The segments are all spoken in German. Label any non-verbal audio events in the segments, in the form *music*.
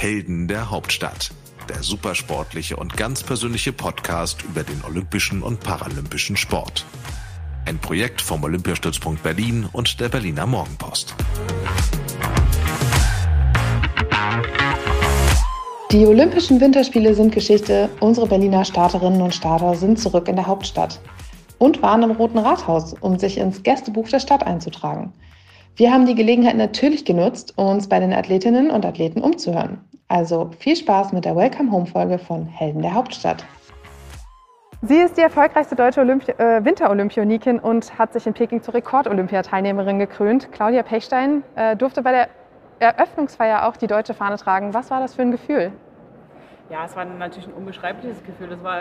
Helden der Hauptstadt. Der supersportliche und ganz persönliche Podcast über den olympischen und paralympischen Sport. Ein Projekt vom Olympiastützpunkt Berlin und der Berliner Morgenpost. Die Olympischen Winterspiele sind Geschichte. Unsere Berliner Starterinnen und Starter sind zurück in der Hauptstadt und waren im Roten Rathaus, um sich ins Gästebuch der Stadt einzutragen. Wir haben die Gelegenheit natürlich genutzt, uns bei den Athletinnen und Athleten umzuhören. Also viel Spaß mit der Welcome Home Folge von Helden der Hauptstadt. Sie ist die erfolgreichste deutsche Olympi äh, Winterolympionikin und hat sich in Peking zur Rekordolympiateilnehmerin gekrönt. Claudia Pechstein äh, durfte bei der Eröffnungsfeier auch die deutsche Fahne tragen. Was war das für ein Gefühl? Ja, es war natürlich ein unbeschreibliches Gefühl. Das war,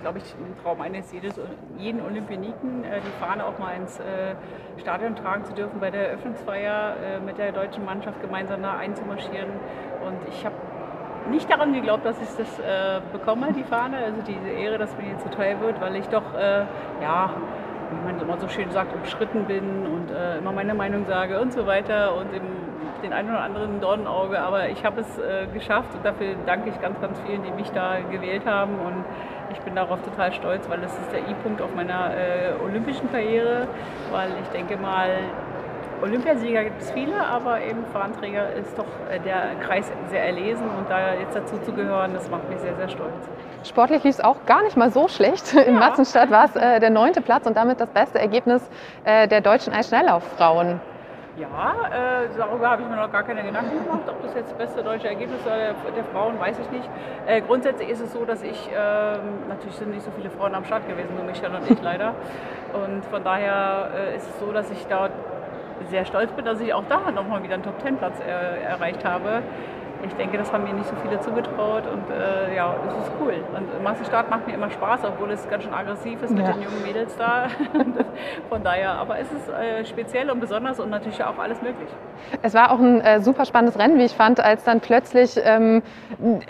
glaube ich, ein Traum eines jedes, jeden Olympioniken, äh, die Fahne auch mal ins äh, Stadion tragen zu dürfen, bei der Eröffnungsfeier äh, mit der deutschen Mannschaft gemeinsam da einzumarschieren. Und ich habe nicht daran geglaubt, dass ich das äh, bekomme, die Fahne, also diese Ehre, dass mir jetzt zuteil wird, weil ich doch, äh, ja, wie man immer so schön sagt, umschritten bin und äh, immer meine Meinung sage und so weiter und im den einen oder anderen Dornenauge, aber ich habe es äh, geschafft und dafür danke ich ganz, ganz vielen, die mich da gewählt haben und ich bin darauf total stolz, weil das ist der I-Punkt auf meiner äh, olympischen Karriere, weil ich denke mal, Olympiasieger gibt es viele, aber eben Fahnenträger ist doch äh, der Kreis sehr erlesen und da jetzt dazu zu gehören, das macht mich sehr, sehr stolz. Sportlich lief es auch gar nicht mal so schlecht. *laughs* In ja. Matzenstadt war es äh, der neunte Platz und damit das beste Ergebnis äh, der deutschen Eisschnelllauffrauen. Ja, äh, darüber habe ich mir noch gar keine Gedanken gemacht. Ob das jetzt das beste deutsche Ergebnis der, der Frauen, weiß ich nicht. Äh, grundsätzlich ist es so, dass ich, äh, natürlich sind nicht so viele Frauen am Start gewesen, nur Michael und ich leider. Und von daher äh, ist es so, dass ich da sehr stolz bin, dass ich auch da nochmal wieder einen Top-10-Platz äh, erreicht habe ich denke, das haben mir nicht so viele zugetraut und äh, ja, es ist cool. Und Massenstart macht mir immer Spaß, obwohl es ganz schön aggressiv ist mit den jungen Mädels da. *laughs* Von daher, aber es ist äh, speziell und besonders und natürlich auch alles möglich. Es war auch ein äh, super spannendes Rennen, wie ich fand, als dann plötzlich ähm,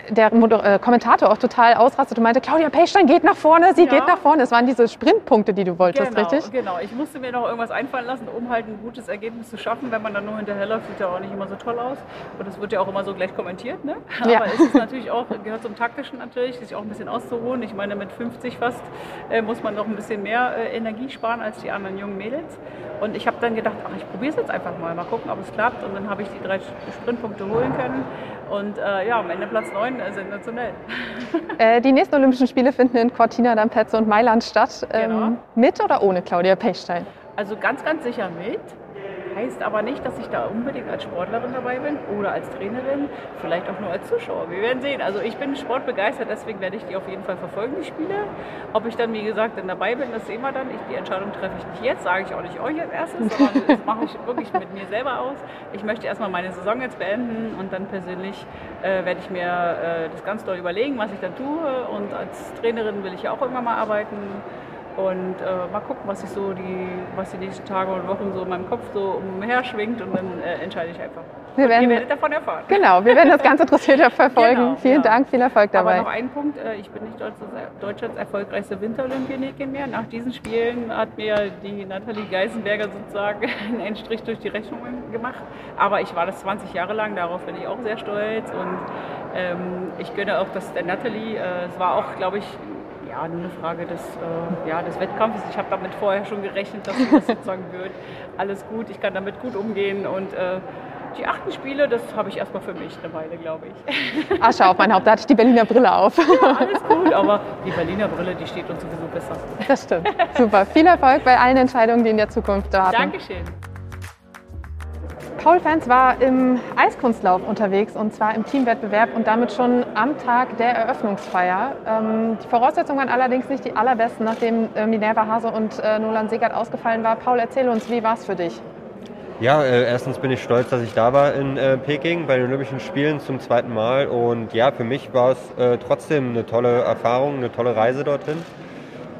der Moder äh, Kommentator auch total ausrastet und meinte, Claudia Pechstein geht nach vorne, sie ja. geht nach vorne. Es waren diese Sprintpunkte, die du wolltest, genau, richtig? Genau, ich musste mir noch irgendwas einfallen lassen, um halt ein gutes Ergebnis zu schaffen. Wenn man dann nur hinterherläuft, sieht ja auch nicht immer so toll aus. Und es wird ja auch immer so gleich kommentiert kommentiert, ne? *laughs* Ja. aber es ist natürlich auch, gehört zum Taktischen natürlich, sich auch ein bisschen auszuruhen. Ich meine, mit 50 fast äh, muss man noch ein bisschen mehr äh, Energie sparen als die anderen jungen Mädels. Und ich habe dann gedacht, ach, ich probiere es jetzt einfach mal, mal gucken, ob es klappt. Und dann habe ich die drei Sprintpunkte holen können. Und äh, ja, am Ende Platz 9, äh, sensationell. *laughs* Äh, die nächsten Olympischen Spiele finden in Cortina d'Ampezzo und Mailand statt. Ähm, genau. Mit oder ohne Claudia Pechstein? Also ganz, ganz sicher mit. Heißt aber nicht, dass ich da unbedingt als Sportlerin dabei bin oder als Trainerin, vielleicht auch nur als Zuschauer. Wir werden sehen. Also ich bin sportbegeistert, deswegen werde ich die auf jeden Fall verfolgen, die Spiele. Ob ich dann, wie gesagt, dann dabei bin, das sehen wir dann. Ich, die Entscheidung treffe ich nicht jetzt, sage ich auch nicht euch als erstes, *laughs* sondern das mache ich wirklich mit mir selber aus. Ich möchte erstmal meine Saison jetzt beenden und dann persönlich äh, werde ich mir äh, das ganz doll überlegen, was ich dann tue. Und als Trainerin will ich ja auch irgendwann mal arbeiten. Und äh, mal gucken, was sich so die, was die nächsten Tage und Wochen so in meinem Kopf so umher schwingt und dann äh, entscheide ich einfach. Wir werden, ihr werdet davon erfahren. Genau, wir werden das ganz interessiert *laughs* verfolgen. Genau, Vielen ja. Dank, viel Erfolg dabei. Aber noch ein Punkt, äh, ich bin nicht Deutschlands erfolgreichste Winterolympionikin mehr. Nach diesen Spielen hat mir die Nathalie Geisenberger sozusagen *laughs* einen Endstrich durch die Rechnung gemacht. Aber ich war das 20 Jahre lang, darauf bin ich auch sehr stolz und ähm, ich gönne auch das der Nathalie. Äh, es war auch, glaube ich, ja, nur eine Frage des, äh, ja, des Wettkampfes. Ich habe damit vorher schon gerechnet, dass das sozusagen wird. Alles gut, ich kann damit gut umgehen und äh, die achten Spiele, das habe ich erstmal für mich eine Weile, glaube ich. Ach, schau auf mein Haupt, da hatte ich die Berliner Brille auf. Ja, alles gut, aber die Berliner Brille, die steht uns sowieso besser. Das stimmt. Super. Viel Erfolg bei allen Entscheidungen, die in der Zukunft warten. Dankeschön. Paul Fans war im Eiskunstlauf unterwegs und zwar im Teamwettbewerb und damit schon am Tag der Eröffnungsfeier. Ähm, die Voraussetzungen waren allerdings nicht die allerbesten, nachdem äh, Minerva Hase und äh, Nolan Segert ausgefallen war. Paul, erzähl uns, wie war es für dich? Ja, äh, erstens bin ich stolz, dass ich da war in äh, Peking bei den Olympischen Spielen zum zweiten Mal. Und ja, für mich war es äh, trotzdem eine tolle Erfahrung, eine tolle Reise dorthin.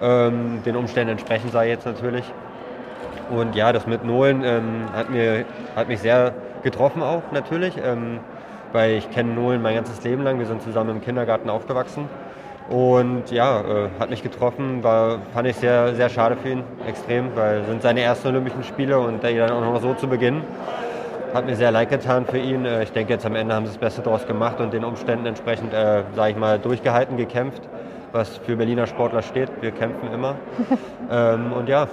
Ähm, den Umständen entsprechend sei jetzt natürlich. Und ja, das mit Nolan ähm, hat, mir, hat mich sehr getroffen auch natürlich, ähm, weil ich kenne Nolan mein ganzes Leben lang. Wir sind zusammen im Kindergarten aufgewachsen. Und ja, äh, hat mich getroffen, war, fand ich sehr, sehr schade für ihn, extrem, weil es sind seine ersten Olympischen Spiele und die dann auch noch so zu beginnen. hat mir sehr leid getan für ihn. Äh, ich denke, jetzt am Ende haben sie das Beste daraus gemacht und den Umständen entsprechend, äh, sage ich mal, durchgehalten, gekämpft, was für Berliner Sportler steht. Wir kämpfen immer. *laughs* ähm, und ja,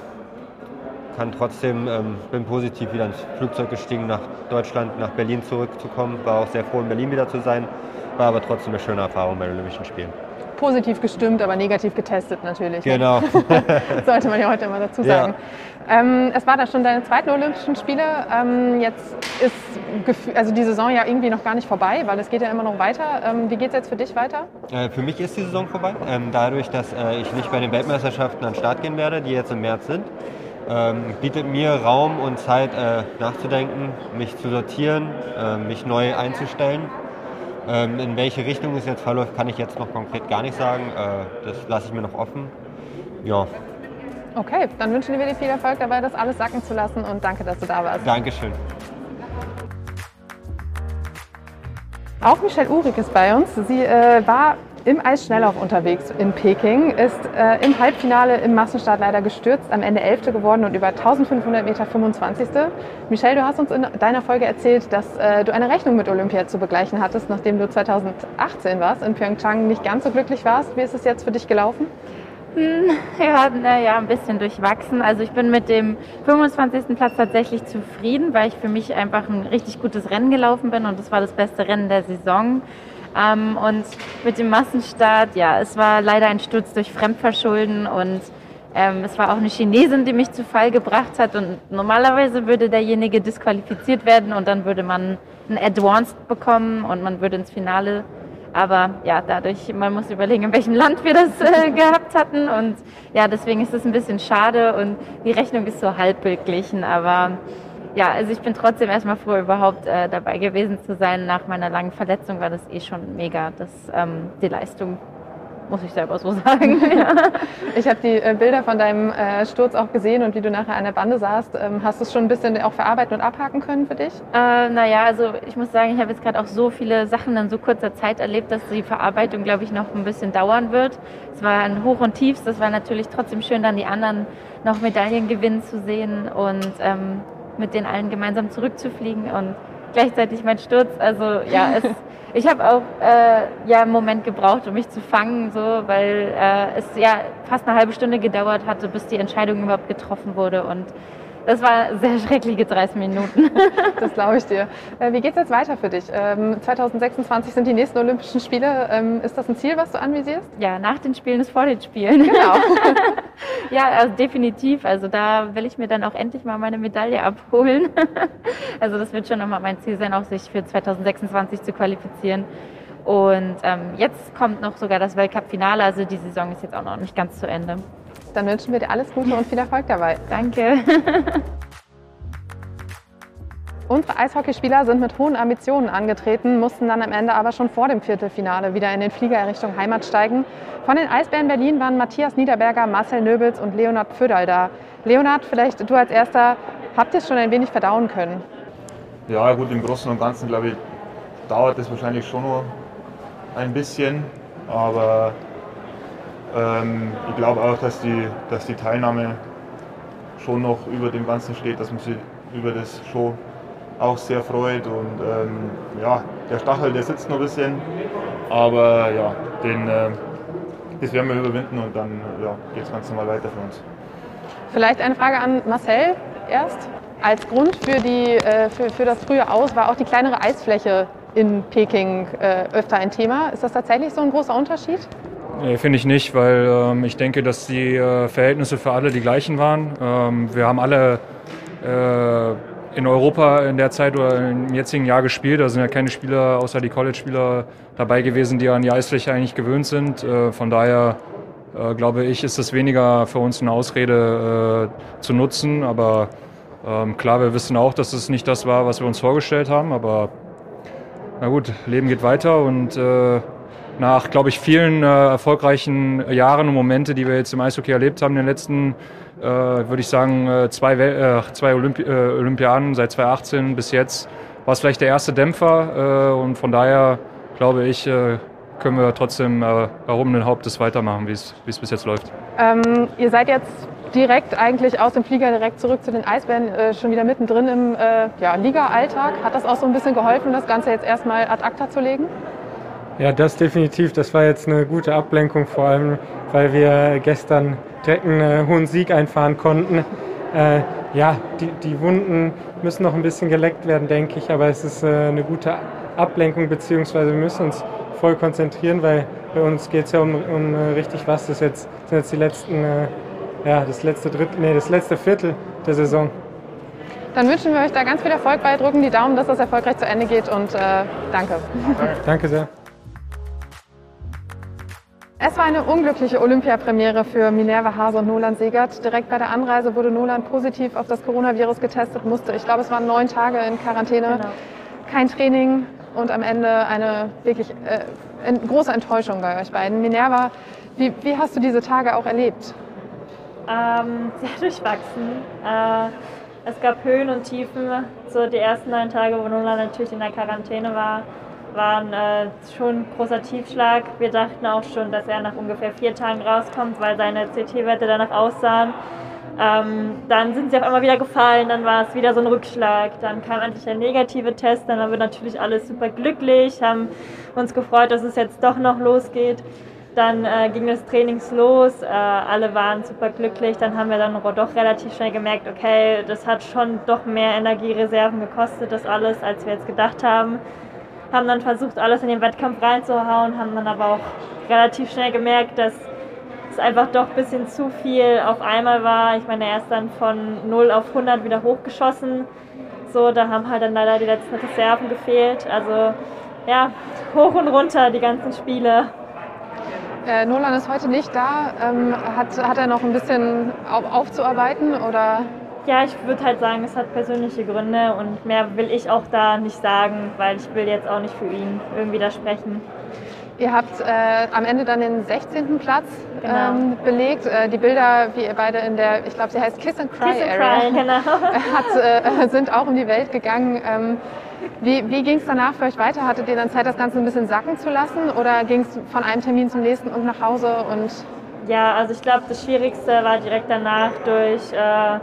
kann trotzdem, ähm, bin positiv wieder ins Flugzeug gestiegen, nach Deutschland, nach Berlin zurückzukommen. War auch sehr froh, in Berlin wieder zu sein. War aber trotzdem eine schöne Erfahrung bei den Olympischen Spielen. Positiv gestimmt, aber negativ getestet natürlich. Ne? Genau. *laughs* Sollte man ja heute immer dazu sagen. Ja. Ähm, es war da schon deine zweiten Olympischen Spiele. Ähm, jetzt ist also die Saison ja irgendwie noch gar nicht vorbei, weil es geht ja immer noch weiter. Ähm, wie geht es jetzt für dich weiter? Äh, für mich ist die Saison vorbei. Ähm, dadurch, dass äh, ich nicht bei den Weltmeisterschaften an den Start gehen werde, die jetzt im März sind, ähm, bietet mir Raum und Zeit äh, nachzudenken, mich zu sortieren, äh, mich neu einzustellen. Ähm, in welche Richtung es jetzt verläuft, kann ich jetzt noch konkret gar nicht sagen. Äh, das lasse ich mir noch offen. Ja. Okay, dann wünschen wir dir viel Erfolg dabei, das alles sacken zu lassen und danke, dass du da warst. Dankeschön. Auch Michelle Uhrig ist bei uns. Sie äh, war im Eisschnelllauf unterwegs in Peking, ist äh, im Halbfinale im Massenstart leider gestürzt, am Ende 11. geworden und über 1500 Meter 25. Michelle, du hast uns in deiner Folge erzählt, dass äh, du eine Rechnung mit Olympia zu begleichen hattest, nachdem du 2018 warst, in Pyeongchang nicht ganz so glücklich warst. Wie ist es jetzt für dich gelaufen? Hm, *laughs* ja, naja, ein bisschen durchwachsen. Also ich bin mit dem 25. Platz tatsächlich zufrieden, weil ich für mich einfach ein richtig gutes Rennen gelaufen bin und das war das beste Rennen der Saison. Ähm, und mit dem Massenstart, ja, es war leider ein Sturz durch Fremdverschulden und ähm, es war auch eine Chinesin, die mich zu Fall gebracht hat. Und normalerweise würde derjenige disqualifiziert werden und dann würde man ein Advanced bekommen und man würde ins Finale. Aber ja, dadurch, man muss überlegen, in welchem Land wir das äh, *laughs* gehabt hatten. Und ja, deswegen ist es ein bisschen schade und die Rechnung ist so halb beglichen. Aber ja, also ich bin trotzdem erstmal froh, überhaupt äh, dabei gewesen zu sein. Nach meiner langen Verletzung war das eh schon mega, dass ähm, die Leistung muss ich selber so *laughs* sagen. Ich habe die äh, Bilder von deinem äh, Sturz auch gesehen und wie du nachher an der Bande saßt. Ähm, hast du es schon ein bisschen auch verarbeiten und abhaken können für dich? Äh, naja, also ich muss sagen, ich habe jetzt gerade auch so viele Sachen in so kurzer Zeit erlebt, dass die Verarbeitung, glaube ich, noch ein bisschen dauern wird. Es war ein Hoch und Tiefs. Das war natürlich trotzdem schön, dann die anderen noch Medaillen gewinnen zu sehen und ähm, mit den allen gemeinsam zurückzufliegen und gleichzeitig mein Sturz. Also ja, es, *laughs* ich habe auch äh, ja einen Moment gebraucht, um mich zu fangen, so, weil äh, es ja fast eine halbe Stunde gedauert hatte, bis die Entscheidung überhaupt getroffen wurde und das war sehr schreckliche 30 Minuten. *laughs* das glaube ich dir. Äh, wie geht es jetzt weiter für dich? 2026 ähm, sind die nächsten Olympischen Spiele. Ähm, ist das ein Ziel, was du anvisierst? Ja, nach den Spielen ist vor den Spielen. Genau. *laughs* ja, also definitiv. Also da will ich mir dann auch endlich mal meine Medaille abholen. *laughs* also das wird schon nochmal mein Ziel sein, auch sich für 2026 zu qualifizieren. Und ähm, jetzt kommt noch sogar das Weltcup-Finale. Also die Saison ist jetzt auch noch nicht ganz zu Ende. Dann wünschen wir dir alles Gute und viel Erfolg dabei. Danke. *laughs* Unsere Eishockeyspieler sind mit hohen Ambitionen angetreten, mussten dann am Ende aber schon vor dem Viertelfinale wieder in den Flieger Richtung Heimat steigen. Von den Eisbären Berlin waren Matthias Niederberger, Marcel Nöbels und Leonard Pföderl da. Leonard, vielleicht du als Erster, habt ihr es schon ein wenig verdauen können? Ja, gut, im Großen und Ganzen, glaube ich, dauert es wahrscheinlich schon noch ein bisschen. Aber ähm, ich glaube auch, dass die, dass die Teilnahme schon noch über dem Ganzen steht, dass man sich über das schon auch sehr freut. Und ähm, ja, der Stachel, der sitzt noch ein bisschen, aber ja, den, äh, das werden wir überwinden und dann ja, geht es ganz normal weiter für uns. Vielleicht eine Frage an Marcel erst. Als Grund für, die, äh, für, für das frühe Aus war auch die kleinere Eisfläche in Peking äh, öfter ein Thema. Ist das tatsächlich so ein großer Unterschied? Nee, finde ich nicht, weil ähm, ich denke, dass die äh, Verhältnisse für alle die gleichen waren. Ähm, wir haben alle äh, in Europa in der Zeit oder im jetzigen Jahr gespielt. Da sind ja keine Spieler außer die College-Spieler dabei gewesen, die an die Eisfläche eigentlich gewöhnt sind. Äh, von daher äh, glaube ich, ist es weniger für uns eine Ausrede äh, zu nutzen. Aber ähm, klar, wir wissen auch, dass es nicht das war, was wir uns vorgestellt haben. Aber na gut, Leben geht weiter und äh, nach, glaube ich, vielen äh, erfolgreichen Jahren und Momente, die wir jetzt im Eishockey erlebt haben in den letzten, äh, würde ich sagen, äh, zwei, Wel äh, zwei Olympi äh, Olympiaden seit 2018 bis jetzt, war es vielleicht der erste Dämpfer äh, und von daher glaube ich, können wir trotzdem erhobenen Hauptes weitermachen, wie es bis jetzt läuft. Ähm, ihr seid jetzt direkt eigentlich aus dem Flieger direkt zurück zu den Eisbären, äh, schon wieder mittendrin im äh, ja, Liga-Alltag. Hat das auch so ein bisschen geholfen, das Ganze jetzt erstmal ad acta zu legen? Ja, das definitiv. Das war jetzt eine gute Ablenkung, vor allem, weil wir gestern direkt einen äh, hohen Sieg einfahren konnten. Äh, ja, die, die Wunden müssen noch ein bisschen geleckt werden, denke ich, aber es ist äh, eine gute Ablenkung, beziehungsweise wir müssen uns voll konzentrieren, weil bei uns geht es ja um, um äh, richtig was. Das jetzt, sind jetzt die letzten, äh, ja, das letzte Drittel, nee, das letzte Viertel der Saison. Dann wünschen wir euch da ganz viel Erfolg bei, drücken die Daumen, dass das erfolgreich zu Ende geht und äh, danke. Danke sehr. Es war eine unglückliche Olympiapremiere für Minerva Hase und Nolan Segert. Direkt bei der Anreise wurde Nolan positiv auf das Coronavirus getestet, musste, ich glaube, es waren neun Tage in Quarantäne, genau. kein Training und am Ende eine wirklich äh, große Enttäuschung bei euch beiden. Minerva, wie, wie hast du diese Tage auch erlebt? Ähm, *laughs* sehr durchwachsen. Äh, es gab Höhen und Tiefen. So die ersten neun Tage, wo Nolan natürlich in der Quarantäne war, waren äh, schon ein großer Tiefschlag. Wir dachten auch schon, dass er nach ungefähr vier Tagen rauskommt, weil seine CT-Werte danach aussahen. Ähm, dann sind sie auf einmal wieder gefallen, dann war es wieder so ein Rückschlag. Dann kam endlich der negative Test, dann waren wir natürlich alle super glücklich, haben uns gefreut, dass es jetzt doch noch losgeht. Dann äh, ging das Trainings los, äh, alle waren super glücklich. Dann haben wir dann doch relativ schnell gemerkt, okay, das hat schon doch mehr Energiereserven gekostet, das alles, als wir jetzt gedacht haben haben dann versucht, alles in den Wettkampf reinzuhauen, haben dann aber auch relativ schnell gemerkt, dass es einfach doch ein bisschen zu viel auf einmal war. Ich meine, er ist dann von 0 auf 100 wieder hochgeschossen. So, da haben halt dann leider die letzten Reserven gefehlt. Also ja, hoch und runter die ganzen Spiele. Äh, Nolan ist heute nicht da. Ähm, hat, hat er noch ein bisschen auf, aufzuarbeiten oder ja, ich würde halt sagen, es hat persönliche Gründe und mehr will ich auch da nicht sagen, weil ich will jetzt auch nicht für ihn irgendwie da sprechen. Ihr habt äh, am Ende dann den 16. Platz genau. ähm, belegt. Äh, die Bilder, wie ihr beide in der, ich glaube, sie heißt Kiss and Cry Kiss and Area, Cry, *laughs* genau. hat, äh, sind auch um die Welt gegangen. Ähm, wie, wie ging es danach für euch weiter? Hattet ihr dann Zeit, das Ganze ein bisschen sacken zu lassen oder ging es von einem Termin zum nächsten und nach Hause? Und ja, also ich glaube, das Schwierigste war direkt danach durch äh,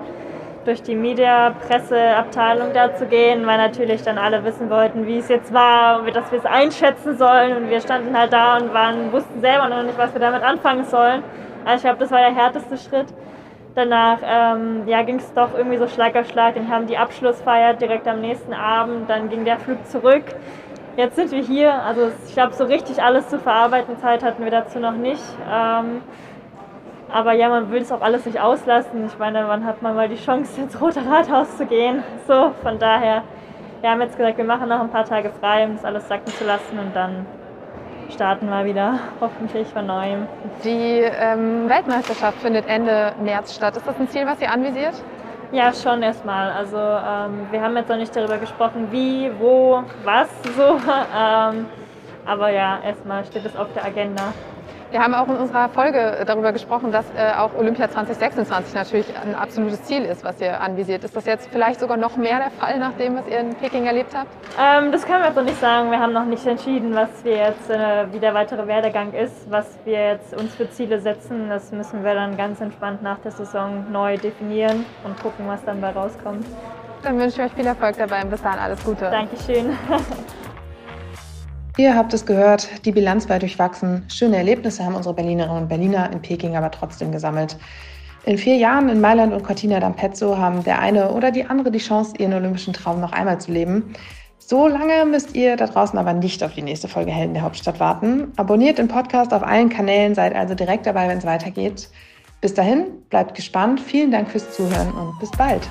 durch die Media-Presseabteilung da zu gehen, weil natürlich dann alle wissen wollten, wie es jetzt war und dass wir es einschätzen sollen. Und wir standen halt da und waren, wussten selber noch nicht, was wir damit anfangen sollen. Also ich glaube, das war der härteste Schritt. Danach ähm, ja, ging es doch irgendwie so Schlag auf Schlag. Dann haben die Abschlussfeier direkt am nächsten Abend. Dann ging der Flug zurück. Jetzt sind wir hier. Also ich glaube, so richtig alles zu verarbeiten, Zeit hatten wir dazu noch nicht. Ähm, aber ja, man will es auch alles nicht auslassen. Ich meine, wann hat man mal die Chance, ins Rote Rathaus zu gehen? So, von daher, wir haben jetzt gesagt, wir machen noch ein paar Tage frei, um das alles sacken zu lassen und dann starten wir wieder, hoffentlich von neuem. Die ähm, Weltmeisterschaft findet Ende März statt. Ist das ein Ziel, was ihr anvisiert? Ja, schon erstmal. Also ähm, wir haben jetzt noch nicht darüber gesprochen, wie, wo, was so. *laughs* ähm, aber ja, erstmal steht es auf der Agenda. Wir haben auch in unserer Folge darüber gesprochen, dass äh, auch Olympia 2026 natürlich ein absolutes Ziel ist, was ihr anvisiert. Ist das jetzt vielleicht sogar noch mehr der Fall, nach dem, was ihr in Peking erlebt habt? Ähm, das können wir jetzt noch nicht sagen. Wir haben noch nicht entschieden, was wir jetzt, äh, wie der weitere Werdegang ist, was wir jetzt uns für Ziele setzen. Das müssen wir dann ganz entspannt nach der Saison neu definieren und gucken, was dann bei rauskommt. Dann wünsche ich euch viel Erfolg dabei und bis dann alles Gute. Dankeschön. *laughs* Ihr habt es gehört, die Bilanz war durchwachsen. Schöne Erlebnisse haben unsere Berlinerinnen und Berliner in Peking aber trotzdem gesammelt. In vier Jahren in Mailand und Cortina d'Ampezzo haben der eine oder die andere die Chance, ihren olympischen Traum noch einmal zu leben. So lange müsst ihr da draußen aber nicht auf die nächste Folge Helden der Hauptstadt warten. Abonniert den Podcast auf allen Kanälen, seid also direkt dabei, wenn es weitergeht. Bis dahin, bleibt gespannt. Vielen Dank fürs Zuhören und bis bald.